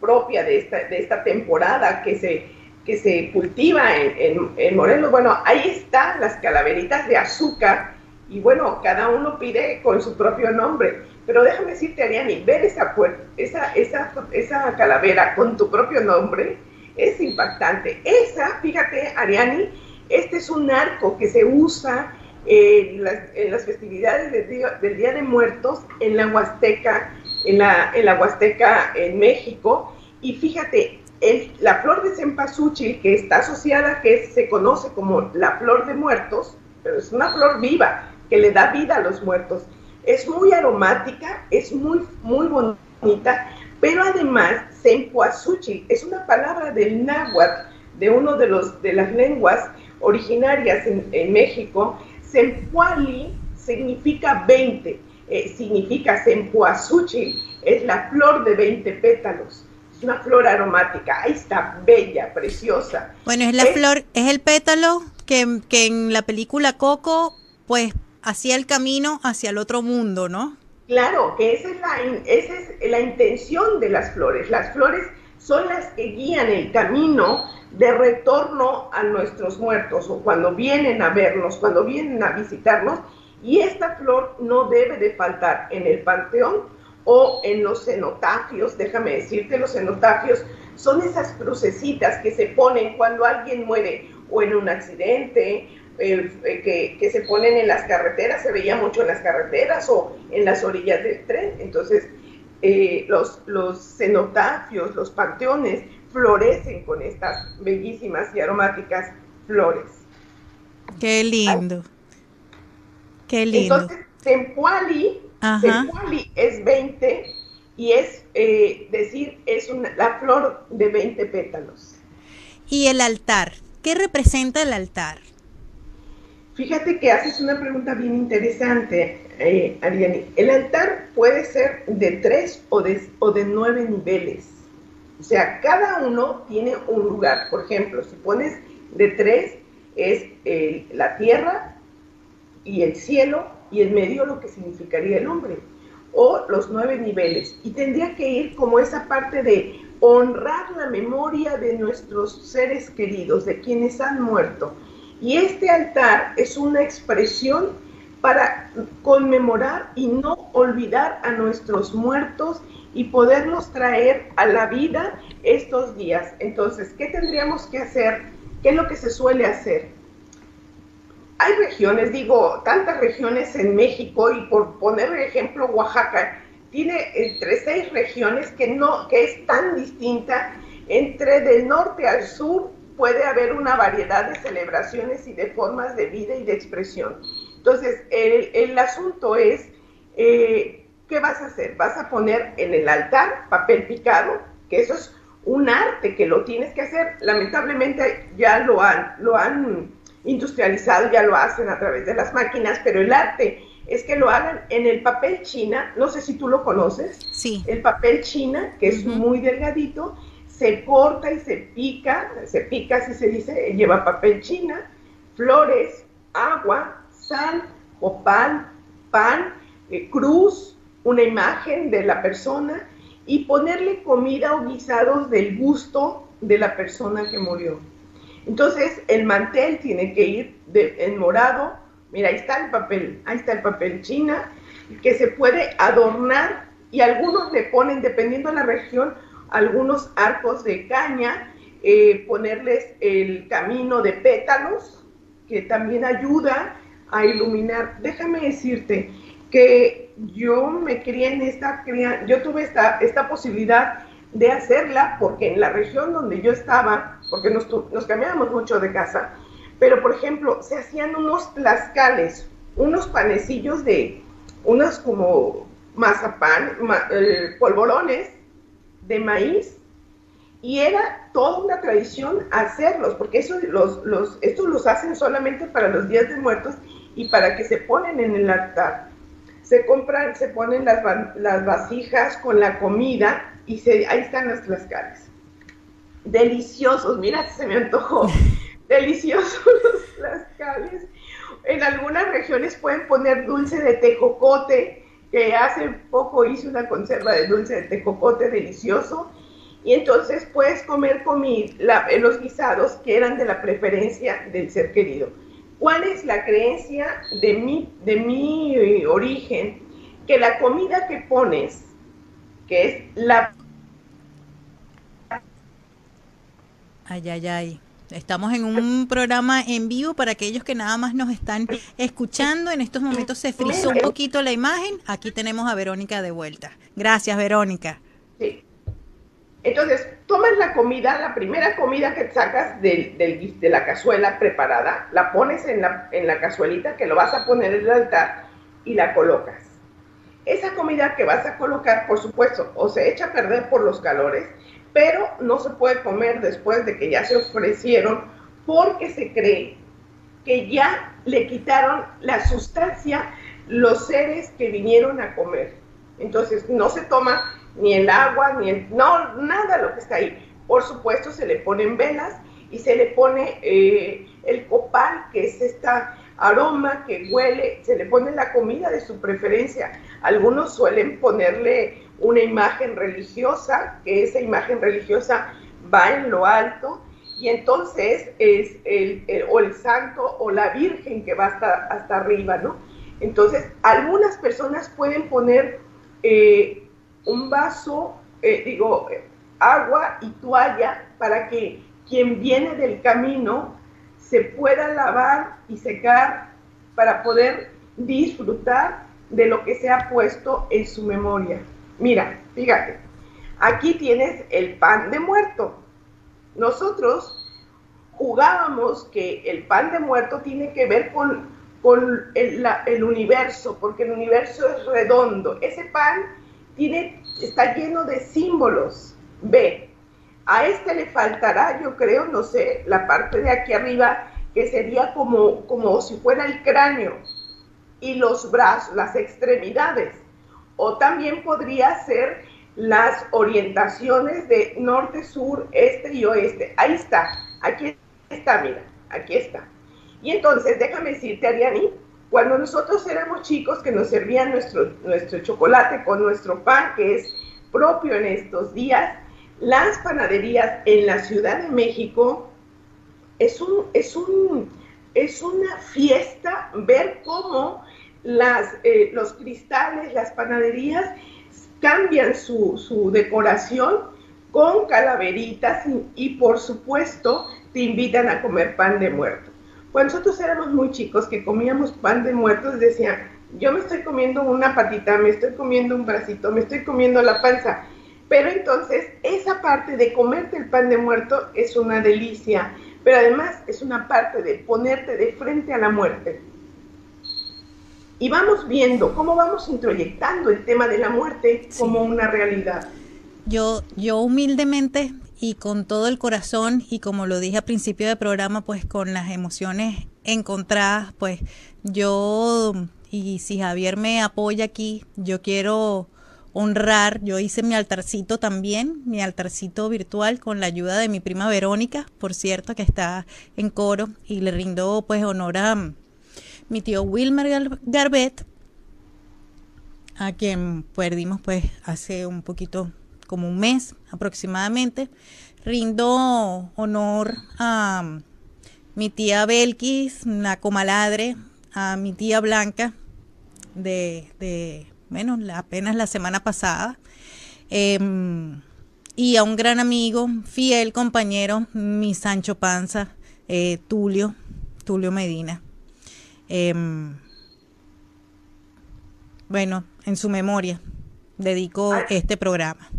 propia de esta, de esta temporada que se, que se cultiva en, en, Morelos. Bueno, ahí están las calaveritas de azúcar y bueno, cada uno pide con su propio nombre. Pero déjame decirte, Ariani, ver esa, esa, esa, esa calavera con tu propio nombre es impactante. Esa, fíjate, Ariani, este es un arco que se usa en las, festividades del día, de Muertos en la Huasteca, en la, en la Huasteca en México. Y fíjate, el, la flor de cempasúchil, que está asociada, que se conoce como la flor de muertos, pero es una flor viva, que le da vida a los muertos. Es muy aromática, es muy, muy bonita, pero además, cempasúchil es una palabra del náhuatl, de uno de, los, de las lenguas originarias en, en México, Sempuali significa 20, eh, significa Sempuazuchi, es la flor de 20 pétalos. Es una flor aromática, ahí está, bella, preciosa. Bueno, es la flor, es el pétalo que, que en la película Coco, pues hacía el camino hacia el otro mundo, ¿no? Claro, que esa es, la, esa es la intención de las flores. Las flores son las que guían el camino de retorno a nuestros muertos o cuando vienen a vernos, cuando vienen a visitarnos. Y esta flor no debe de faltar en el panteón o en los cenotafios. Déjame decirte, los cenotafios son esas crucecitas que se ponen cuando alguien muere o en un accidente, eh, que, que, se ponen en las carreteras, se veía mucho en las carreteras o en las orillas del tren. Entonces, eh, los, los cenotafios, los panteones, florecen con estas bellísimas y aromáticas flores. Qué lindo. Qué lindo. Entonces, Tempuali, es 20 y es eh, decir, es una, la flor de 20 pétalos. ¿Y el altar? ¿Qué representa el altar? Fíjate que haces una pregunta bien interesante, eh, Ariane. El altar puede ser de tres o de, o de nueve niveles. O sea, cada uno tiene un lugar. Por ejemplo, si pones de tres, es la tierra y el cielo y en medio lo que significaría el hombre. O los nueve niveles. Y tendría que ir como esa parte de honrar la memoria de nuestros seres queridos, de quienes han muerto. Y este altar es una expresión para conmemorar y no olvidar a nuestros muertos y poderlos traer a la vida estos días. Entonces, ¿qué tendríamos que hacer? ¿Qué es lo que se suele hacer? Hay regiones, digo, tantas regiones en México y por poner ejemplo Oaxaca, tiene entre seis regiones que no, que es tan distinta. Entre del norte al sur puede haber una variedad de celebraciones y de formas de vida y de expresión. Entonces, el, asunto es, eh, ¿qué vas a hacer? Vas a poner en el altar papel picado, que eso es un arte que lo tienes que hacer. Lamentablemente ya lo han, lo han industrializado, ya lo hacen a través de las máquinas, pero el arte es que lo hagan en el papel china, no sé si tú lo conoces, sí. el papel china, que es muy delgadito, se corta y se pica, se pica, así se dice, lleva papel china, flores, agua, sal, opal, pan, eh, cruz, una imagen de la persona y ponerle comida o guisados del gusto de la persona que murió. Entonces el mantel tiene que ir de, en morado, Mira, ahí está el papel, ahí está el papel china, que se puede adornar y algunos le ponen, dependiendo de la región, algunos arcos de caña, eh, ponerles el camino de pétalos, que también ayuda a iluminar. Déjame decirte que yo me crié en esta, yo tuve esta, esta posibilidad de hacerla porque en la región donde yo estaba, porque nos, nos cambiábamos mucho de casa, pero, por ejemplo, se hacían unos tlascales, unos panecillos de, unos como mazapán, eh, polvorones de maíz, y era toda una tradición hacerlos, porque eso, los, los, estos los hacen solamente para los días de muertos y para que se ponen en el altar. Se compran, se ponen las, las vasijas con la comida y se, ahí están los tlascales. Deliciosos, mira, se me antojó deliciosos los cales. En algunas regiones pueden poner dulce de tejocote, que hace poco hice una conserva de dulce de tejocote delicioso. Y entonces puedes comer comida, los guisados que eran de la preferencia del ser querido. ¿Cuál es la creencia de mi, de mi eh, origen? Que la comida que pones, que es la... Ay, ay, ay. Estamos en un programa en vivo para aquellos que nada más nos están escuchando. En estos momentos se frizó un poquito la imagen. Aquí tenemos a Verónica de vuelta. Gracias, Verónica. Sí. Entonces, tomas la comida, la primera comida que sacas del, de la cazuela preparada, la pones en la, en la cazuelita que lo vas a poner en el altar y la colocas. Esa comida que vas a colocar, por supuesto, o se echa a perder por los calores, pero no se puede comer después de que ya se ofrecieron porque se cree que ya le quitaron la sustancia los seres que vinieron a comer. Entonces no se toma ni el agua, ni el, no, nada lo que está ahí. Por supuesto se le ponen velas y se le pone eh, el copal, que es esta aroma que huele, se le pone la comida de su preferencia. Algunos suelen ponerle una imagen religiosa, que esa imagen religiosa va en lo alto, y entonces es el, o el santo o la virgen que va hasta, hasta arriba, ¿no? Entonces, algunas personas pueden poner eh, un vaso, eh, digo, agua y toalla para que quien viene del camino se pueda lavar y secar para poder disfrutar de lo que se ha puesto en su memoria. Mira, fíjate, aquí tienes el pan de muerto. Nosotros jugábamos que el pan de muerto tiene que ver con, con el, el, universo, porque el universo es redondo. Ese pan está lleno de símbolos. Ve, a este le faltará, yo creo, no sé, la parte de aquí arriba, que sería como, como si fuera el cráneo y los brazos, las extremidades o también podría ser las orientaciones de norte, sur, este y oeste. Ahí está, aquí está, mira, aquí está. Y entonces, déjame decirte, Ariani, cuando nosotros éramos chicos que nos servían nuestro, nuestro chocolate con nuestro pan, que es propio en estos días, las panaderías en la Ciudad de México es, un, es, un, es una fiesta ver cómo las, eh, los cristales, las panaderías cambian su, decoración con calaveritas y, por supuesto te invitan a comer pan de muerto. Cuando nosotros éramos muy chicos que comíamos pan de muertos decían, yo me estoy comiendo una patita, me estoy comiendo un bracito, me estoy comiendo la panza. Pero entonces esa parte de comerte el pan de muerto es una delicia, pero además es una parte de ponerte de frente a la muerte. Y vamos viendo cómo vamos introyectando el tema de la muerte como una realidad. Yo, yo humildemente y con todo el corazón y como lo dije al principio del programa, pues con las emociones encontradas, pues yo y si Javier me apoya aquí, yo quiero honrar, yo hice mi altarcito también, mi altarcito virtual con la ayuda de mi prima Verónica, por cierto, que está en coro y le rindo pues honor a mi tío Wilmer Garbet, a quien perdimos pues hace un poquito, como un mes aproximadamente. Rindo honor a mi tía Belkis, la comaladre, a mi tía Blanca de, de bueno, apenas la semana pasada. Em, y a un gran amigo, fiel compañero, mi Sancho Panza, eh, Tulio, Tulio Medina. Em, bueno, en su memoria dedico este programa.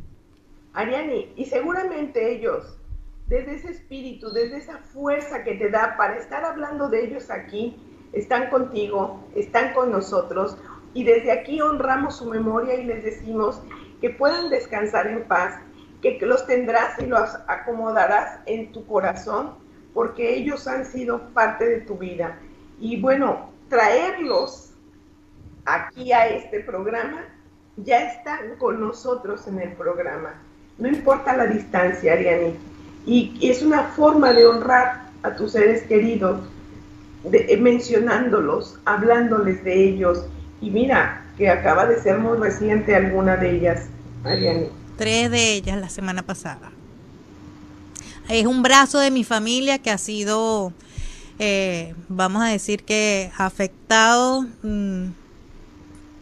Ariani, y seguramente ellos, desde ese espíritu, desde esa fuerza que te da para estar hablando de ellos aquí, están contigo, están con nosotros, y desde aquí honramos su memoria y les decimos que puedan descansar en paz, que los tendrás y los acomodarás en tu corazón, porque ellos han sido parte de tu vida. Y bueno, traerlos aquí a este programa, ya están con nosotros en el programa. No importa la distancia, Ariani. Y es una forma de honrar a tus seres queridos, de, mencionándolos, hablándoles de ellos y mira, que acaba de ser muy reciente alguna de ellas, Ariane. Tres de ellas la semana pasada. Es un brazo de mi familia que ha sido, eh, vamos a decir que afectado mm,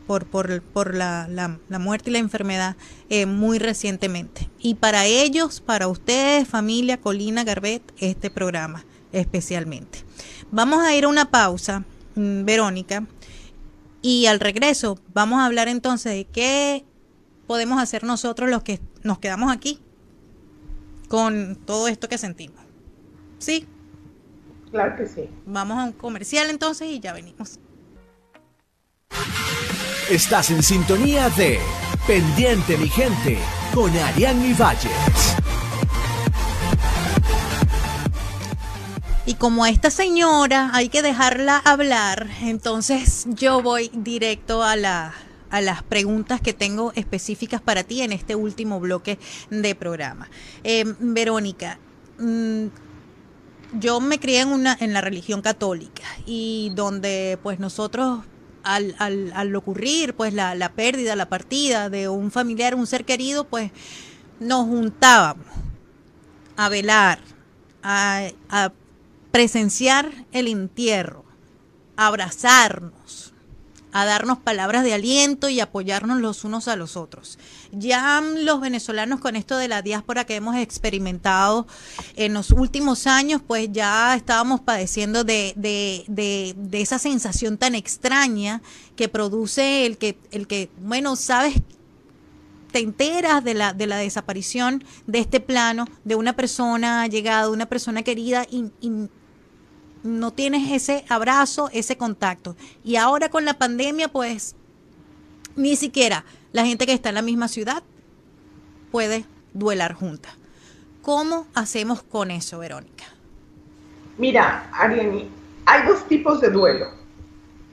por, por, por la, la, muerte y la enfermedad eh, muy recientemente. Y para ellos, para ustedes, familia Colina Garbet, este programa especialmente. Vamos a ir a una pausa, mm, Verónica, y al regreso vamos a hablar entonces de qué podemos hacer nosotros los que nos quedamos aquí con todo esto que sentimos. ¿Sí? Claro que sí. Vamos a un comercial entonces y ya venimos. Estás en sintonía de Pendiente mi gente con Ariane Valles. Y como a esta señora hay que dejarla hablar, entonces yo voy directo a la a las preguntas que tengo específicas para ti en este último bloque de programa. Eh, Verónica, mm, yo me crié en, una, en la religión católica y donde pues nosotros al, al, ocurrir pues la, la, pérdida, la partida de un familiar, un ser querido, pues nos juntábamos a velar, a, a presenciar el entierro, abrazarnos, a darnos palabras de aliento y apoyarnos los unos a los otros. Ya los venezolanos con esto de la diáspora que hemos experimentado en los últimos años, pues ya estábamos padeciendo de, de, esa sensación tan extraña que produce el que, el que bueno, sabes te enteras de la, de la desaparición de este plano, de una persona llegada, una persona querida, y, no tienes ese abrazo, ese contacto. Y ahora con la pandemia, pues ni siquiera la gente que está en la misma ciudad puede duelar junta. ¿Cómo hacemos con eso, Verónica? Mira, Ariani, hay dos tipos de duelo.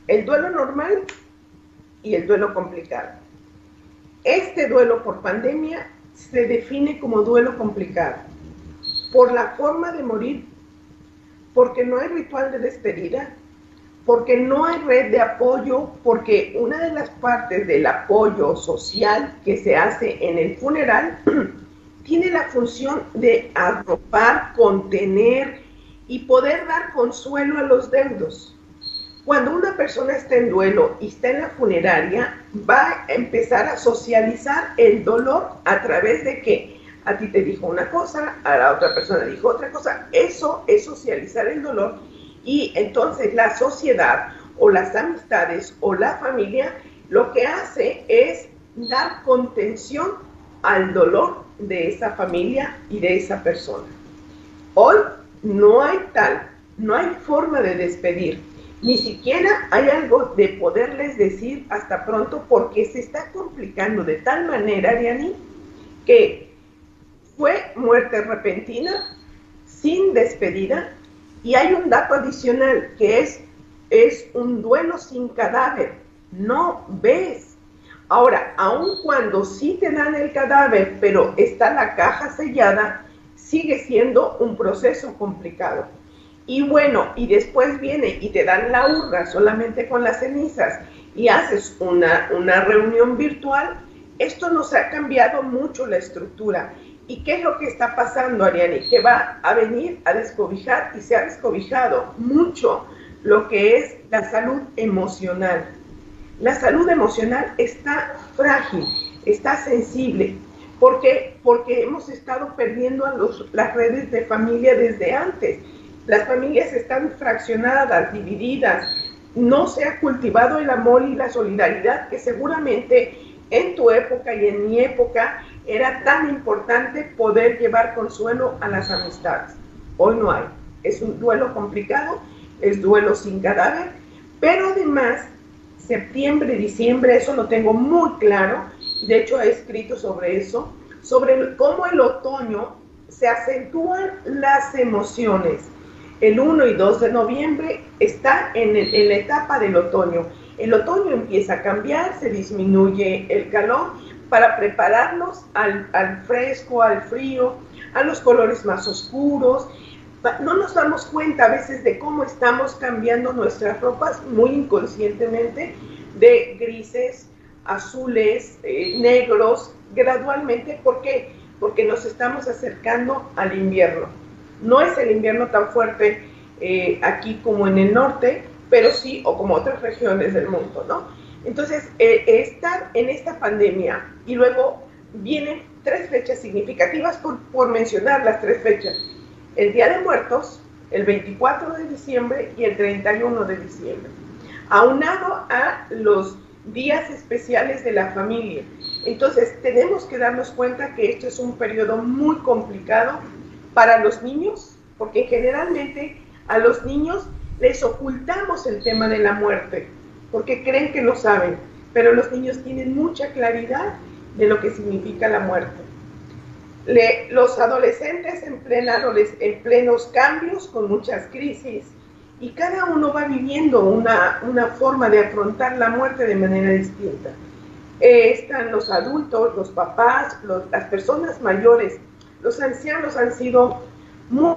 El duelo normal y el duelo complicado. Este duelo por pandemia se define como duelo complicado por la forma de morir porque no hay ritual de despedida, porque no hay red de apoyo, porque una de las partes del apoyo social que se hace en el funeral tiene la función de arropar, contener y poder dar consuelo a los deudos. Cuando una persona está en duelo y está en la funeraria, va a empezar a socializar el dolor a través de que a ti te dijo una cosa, a la otra persona dijo otra cosa. Eso es socializar el dolor y entonces la sociedad o las amistades o la familia, lo que hace es dar contención al dolor de esa familia y de esa persona. Hoy no hay tal, no hay forma de despedir, ni siquiera hay algo de poderles decir hasta pronto porque se está complicando de tal manera, Ariani, que fue muerte repentina, sin despedida, y hay un dato adicional que es, es un duelo sin cadáver, no ves. Ahora, aun cuando sí te dan el cadáver, pero está la caja sellada, sigue siendo un proceso complicado. Y bueno, y después viene y te dan la urna solamente con las cenizas y haces una, una reunión virtual, esto nos ha cambiado mucho la estructura. ¿Y qué es lo que está pasando, Ariani? Que va a venir a descobijar y se ha descobijado mucho lo que es la salud emocional. La salud emocional está frágil, está sensible. ¿Por qué? Porque hemos estado perdiendo las redes de familia desde antes. Las familias están fraccionadas, divididas. No se ha cultivado el amor y la solidaridad que seguramente en tu época y en mi época era tan importante poder llevar consuelo a las amistades. Hoy no hay. Es un duelo complicado, es duelo sin cadáver, pero además septiembre, diciembre, eso lo tengo muy claro, de hecho he escrito sobre eso, sobre cómo el otoño se acentúan las emociones. El 1 y 2 de noviembre está en, en la etapa del otoño. El otoño empieza a cambiar, se disminuye el calor para prepararnos al, fresco, al frío, a los colores más oscuros. No nos damos cuenta a veces de cómo estamos cambiando nuestras ropas muy inconscientemente de grises, azules, eh, negros, gradualmente. ¿Por qué? Porque nos estamos acercando al invierno. No es el invierno tan fuerte eh, aquí como en el norte, pero sí, o como otras regiones del mundo, ¿no? Entonces, eh, estar en esta pandemia y luego vienen tres fechas significativas por, por mencionar las tres fechas. El Día de Muertos, el 24 de diciembre y el 31 de diciembre. Aunado a los días especiales de la familia. Entonces, tenemos que darnos cuenta que esto es un periodo muy complicado para los niños, porque generalmente a los niños les ocultamos el tema de la muerte porque creen que lo saben, pero los niños tienen mucha claridad de lo que significa la muerte. los adolescentes en, plena, en plenos cambios, con muchas crisis, y cada uno va viviendo una, forma de afrontar la muerte de manera distinta. Eh, están los adultos, los papás, las personas mayores, los ancianos han sido muy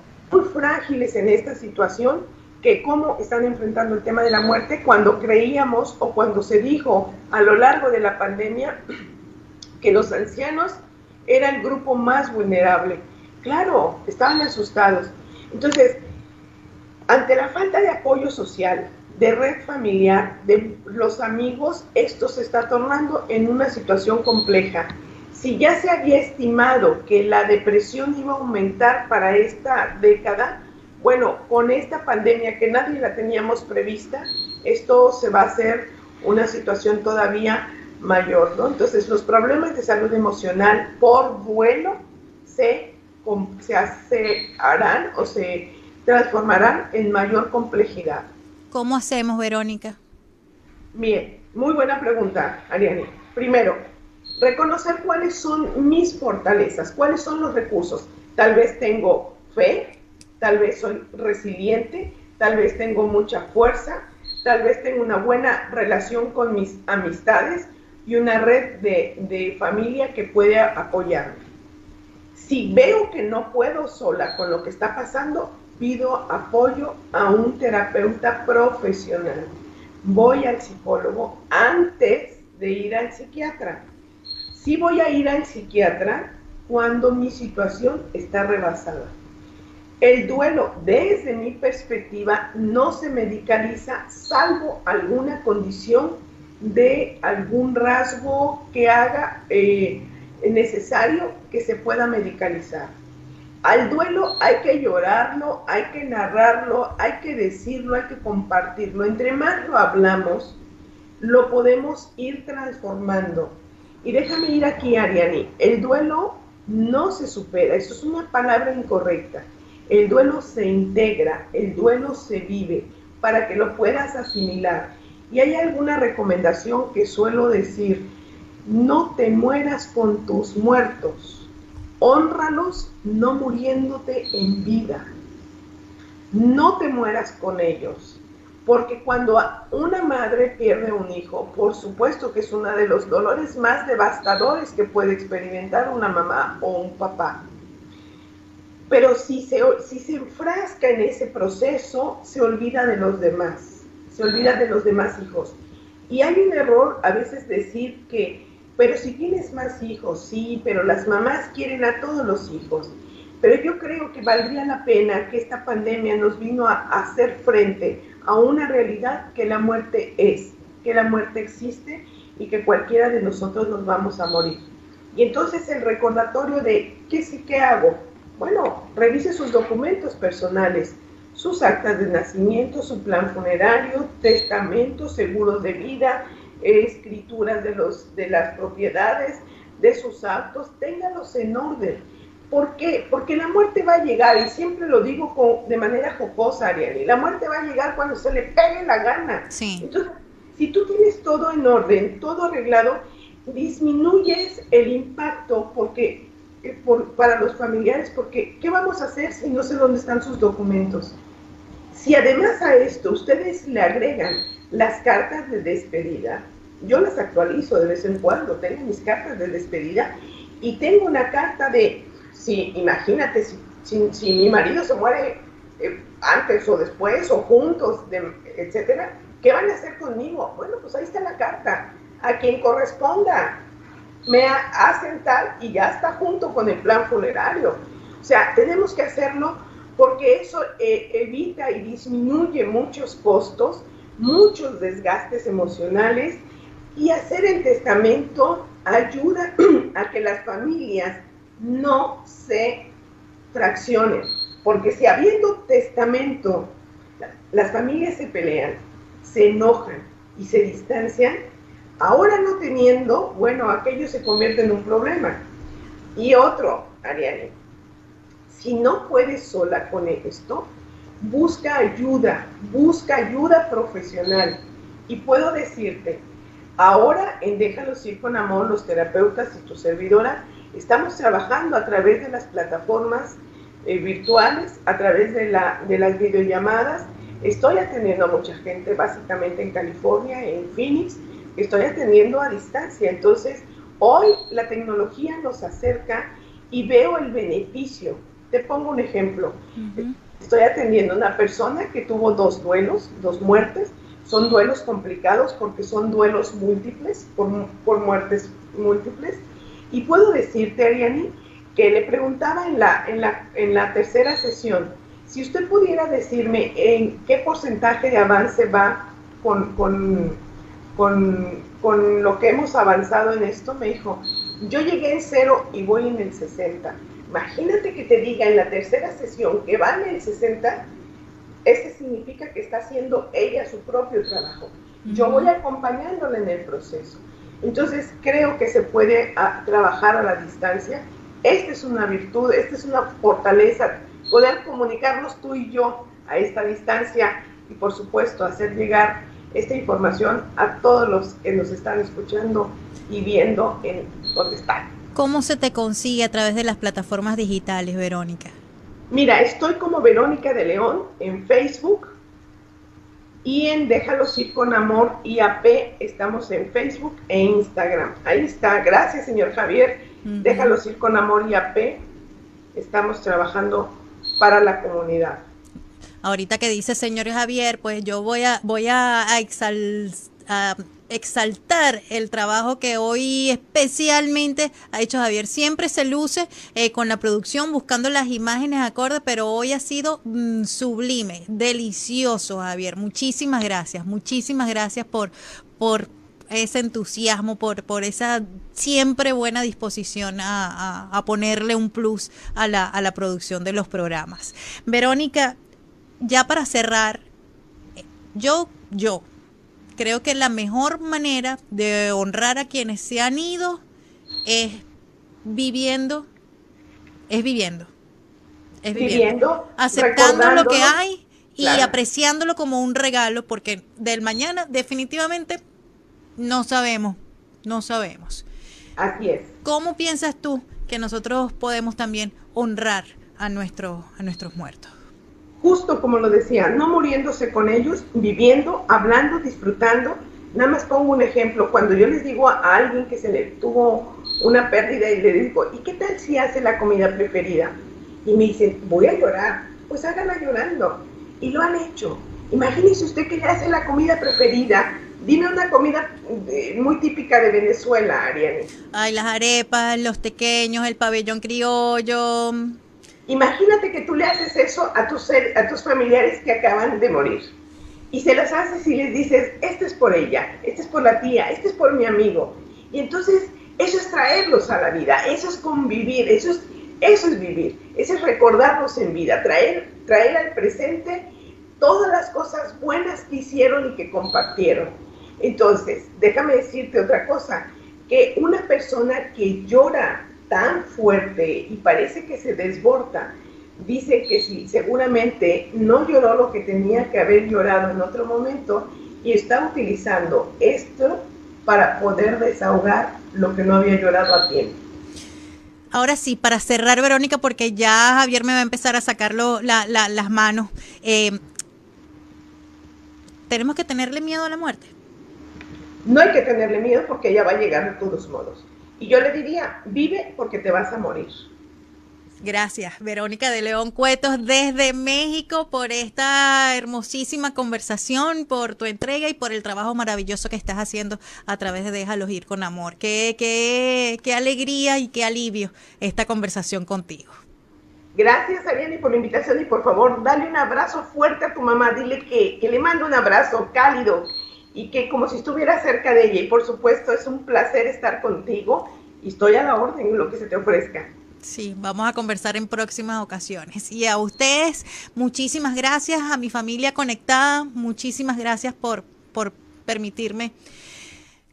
frágiles en esta situación que cómo están enfrentando el tema de la muerte cuando creíamos o cuando se dijo a lo largo de la pandemia que los ancianos era el grupo más vulnerable. Claro, estaban asustados. Entonces, ante la falta de apoyo social, de red familiar, de los amigos, esto se está tornando en una situación compleja. Si ya se había estimado que la depresión iba a aumentar para esta década, bueno, con esta pandemia que nadie la teníamos prevista, esto se va a hacer una situación todavía mayor, ¿no? Entonces, los problemas de salud emocional por vuelo se, se, harán o se transformarán en mayor complejidad. ¿Cómo hacemos, Verónica? Bien, muy buena pregunta, Ariane. Primero, reconocer cuáles son mis fortalezas, cuáles son los recursos. Tal vez tengo fe, tal vez soy resiliente, tal vez tengo mucha fuerza, tal vez tengo una buena relación con mis amistades y una red de, familia que puede apoyarme. Si veo que no puedo sola con lo que está pasando, pido apoyo a un terapeuta profesional. Voy al psicólogo antes de ir al psiquiatra. Sí voy a ir al psiquiatra cuando mi situación está rebasada. El duelo, desde mi perspectiva, no se medicaliza salvo alguna condición de algún rasgo que haga eh, necesario que se pueda medicalizar. Al duelo hay que llorarlo, hay que narrarlo, hay que decirlo, hay que compartirlo. Entre más lo hablamos, lo podemos ir transformando. Y déjame ir aquí, Ariani. El duelo no se supera, eso es una palabra incorrecta. El duelo se integra, el duelo se vive para que lo puedas asimilar. Y hay alguna recomendación que suelo decir, no te mueras con tus muertos, honralos no muriéndote en vida, no te mueras con ellos, porque cuando una madre pierde un hijo, por supuesto que es uno de los dolores más devastadores que puede experimentar una mamá o un papá. Pero si se, si se enfrasca en ese proceso, se olvida de los demás, se olvida de los demás hijos. Y hay un error a veces decir que, pero si tienes más hijos, sí, pero las mamás quieren a todos los hijos. Pero yo creo que valdría la pena que esta pandemia nos vino a, hacer frente a una realidad que la muerte es, que la muerte existe y que cualquiera de nosotros nos vamos a morir. Y entonces el recordatorio de qué sí que hago. Bueno, revise sus documentos personales, sus actas de nacimiento, su plan funerario, testamento, seguros de vida, escrituras de, los, de las propiedades, de sus actos, téngalos en orden ¿Por qué? Porque la muerte va a llegar, y siempre lo digo con, de manera jocosa, Ariane, la muerte va a llegar cuando se le pegue la gana. Sí. Entonces, si tú tienes todo en orden, todo arreglado, disminuyes el impacto porque por, para los familiares, porque ¿qué vamos a hacer si no sé dónde están sus documentos? Si además a esto ustedes le agregan las cartas de despedida, yo las actualizo de vez en cuando, tengo mis cartas de despedida y tengo una carta de si, imagínate, si, si, mi marido se muere eh, antes o después, o juntos, de, etcétera, ¿qué van a hacer conmigo? Bueno, pues ahí está la carta, a quien corresponda. Me hacen tal y ya está junto con el plan funerario. O sea, tenemos que hacerlo porque eso eh, evita y disminuye muchos costos, muchos desgastes emocionales y hacer el testamento ayuda a que las familias no se fraccionen, porque si habiendo testamento las familias se pelean, se enojan y se distancian, ahora no teniendo, bueno, aquello se convierte en un problema. Y otro, Ariane, si no puedes sola con esto, busca ayuda, busca ayuda profesional. Y puedo decirte, ahora en Déjalos ir con amor, los terapeutas y tu servidora, Estamos trabajando a través de las plataformas eh, virtuales, a través de, la, de las videollamadas. Estoy atendiendo a mucha gente, básicamente en California, en Phoenix. Estoy atendiendo a distancia. Entonces, hoy la tecnología nos acerca y veo el beneficio. Te pongo un ejemplo. Estoy atendiendo a una persona que tuvo dos duelos, dos muertes. Son duelos complicados porque son duelos múltiples, por, por muertes múltiples. Y puedo decirte, Ariani, que le preguntaba en la, en la, en la tercera sesión, si usted pudiera decirme en qué porcentaje de avance va con, con, con, con, lo que hemos avanzado en esto, me dijo, yo llegué en cero y voy en el 60. Imagínate que te diga en la tercera sesión que va en el 60, ese significa que está haciendo ella su propio trabajo. Yo voy acompañándola en el proceso. Entonces creo que se puede ah, trabajar a la distancia. Esta es una virtud, esta es una fortaleza, poder comunicarnos tú y yo a esta distancia y por supuesto hacer llegar esta información a todos los que nos están escuchando y viendo en dónde están. ¿Cómo se te consigue a través de las plataformas digitales, Verónica? Mira, estoy como Verónica de León en Facebook, y en Déjalos ir con amor IAP estamos en Facebook e Instagram. Ahí está. Gracias, señor Javier. Déjalos ir con amor IAP. Estamos trabajando para la comunidad. Ahorita que dice señor Javier, pues yo voy a voy a, exaltar el trabajo que hoy especialmente ha hecho Javier. Siempre se luce eh, con la producción, buscando las imágenes acordes, pero hoy ha sido mm, sublime, delicioso, Javier. Muchísimas gracias, muchísimas gracias por, ese entusiasmo, por, por esa siempre buena disposición a, a, ponerle un plus a la, a la producción de los programas. Verónica, ya para cerrar, yo, yo creo que la mejor manera de honrar a quienes se han ido es viviendo, es viviendo. Es viviendo, aceptando lo que hay y apreciándolo como un regalo, porque del mañana definitivamente no sabemos, no sabemos. Así es. ¿Cómo piensas tú que nosotros podemos también honrar a, nuestro, a nuestros muertos? Justo como lo decía, no muriéndose con ellos, viviendo, hablando, disfrutando. Nada más pongo un ejemplo. Cuando yo les digo a alguien que se le tuvo una pérdida y le digo, ¿y qué tal si hace la comida preferida? Y me dicen, voy a llorar. Pues háganla llorando y lo han hecho. Imagínese usted que ya hace la comida preferida. Dime una comida eh, muy típica de Venezuela, Ariane. Ay, las arepas, los tequeños, el pabellón criollo. Imagínate que tú le haces eso a tus, a tus familiares que acaban de morir. Y se las haces y les dices, este es por ella, este es por la tía, este es por mi amigo. Y entonces eso es traerlos a la vida, eso es convivir, eso es, eso es vivir, eso es recordarlos en vida, traer traer al presente todas las cosas buenas que hicieron y que compartieron. Entonces, déjame decirte otra cosa, que una persona que llora tan fuerte y parece que se desborda, dice que sí, seguramente no lloró lo que tenía que haber llorado en otro momento y está utilizando esto para poder desahogar lo que no había llorado a tiempo. Ahora sí, para cerrar, Verónica, porque ya Javier me va a empezar a sacar las manos. Eh, ¿Tenemos que tenerle miedo a la muerte? No hay que tenerle miedo porque ella va a llegar de todos modos. Y yo le diría, vive porque te vas a morir. Gracias, Verónica de León Cuetos, desde México, por esta hermosísima conversación, por tu entrega y por el trabajo maravilloso que estás haciendo a través de Déjalos ir con amor. Qué, qué, qué alegría y qué alivio esta conversación contigo. Gracias, Ariane, por la invitación y por favor, dale un abrazo fuerte a tu mamá. Dile que, que le mando un abrazo cálido y que como si estuviera cerca de ella. Y por supuesto, es un placer estar contigo y estoy a la orden en lo que se te ofrezca. Sí, vamos a conversar en próximas ocasiones. Y a ustedes, muchísimas gracias, a mi familia conectada, muchísimas gracias por, por permitirme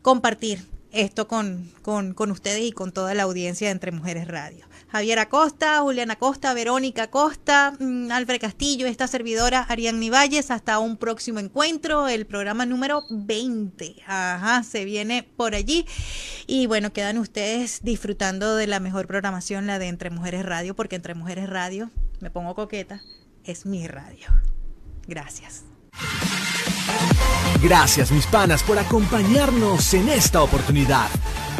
compartir esto con, con, con ustedes y con toda la audiencia de Entre Mujeres Radio. Javier Acosta, Juliana Acosta, Verónica Acosta, mm, Alfred Castillo, esta servidora Ariadne Valles. Hasta un próximo encuentro, el programa número 20. Ajá, se viene por allí. Y bueno, quedan ustedes disfrutando de la mejor programación, la de Entre Mujeres Radio, porque Entre Mujeres Radio, me pongo coqueta, es mi radio. Gracias. Gracias mis panas por acompañarnos en esta oportunidad.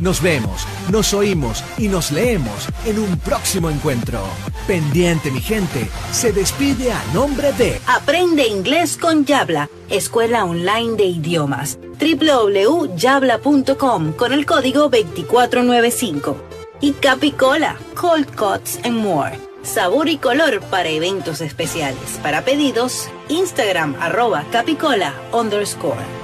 Nos vemos, nos oímos y nos leemos en un próximo encuentro. Pendiente mi gente, se despide a nombre de Aprende inglés con Yabla, escuela online de idiomas. www.yabla.com con el código 2495. Y Capicola, Cold Cuts and More sabor y color para eventos especiales. Para pedidos, Instagram arroba capicola underscore.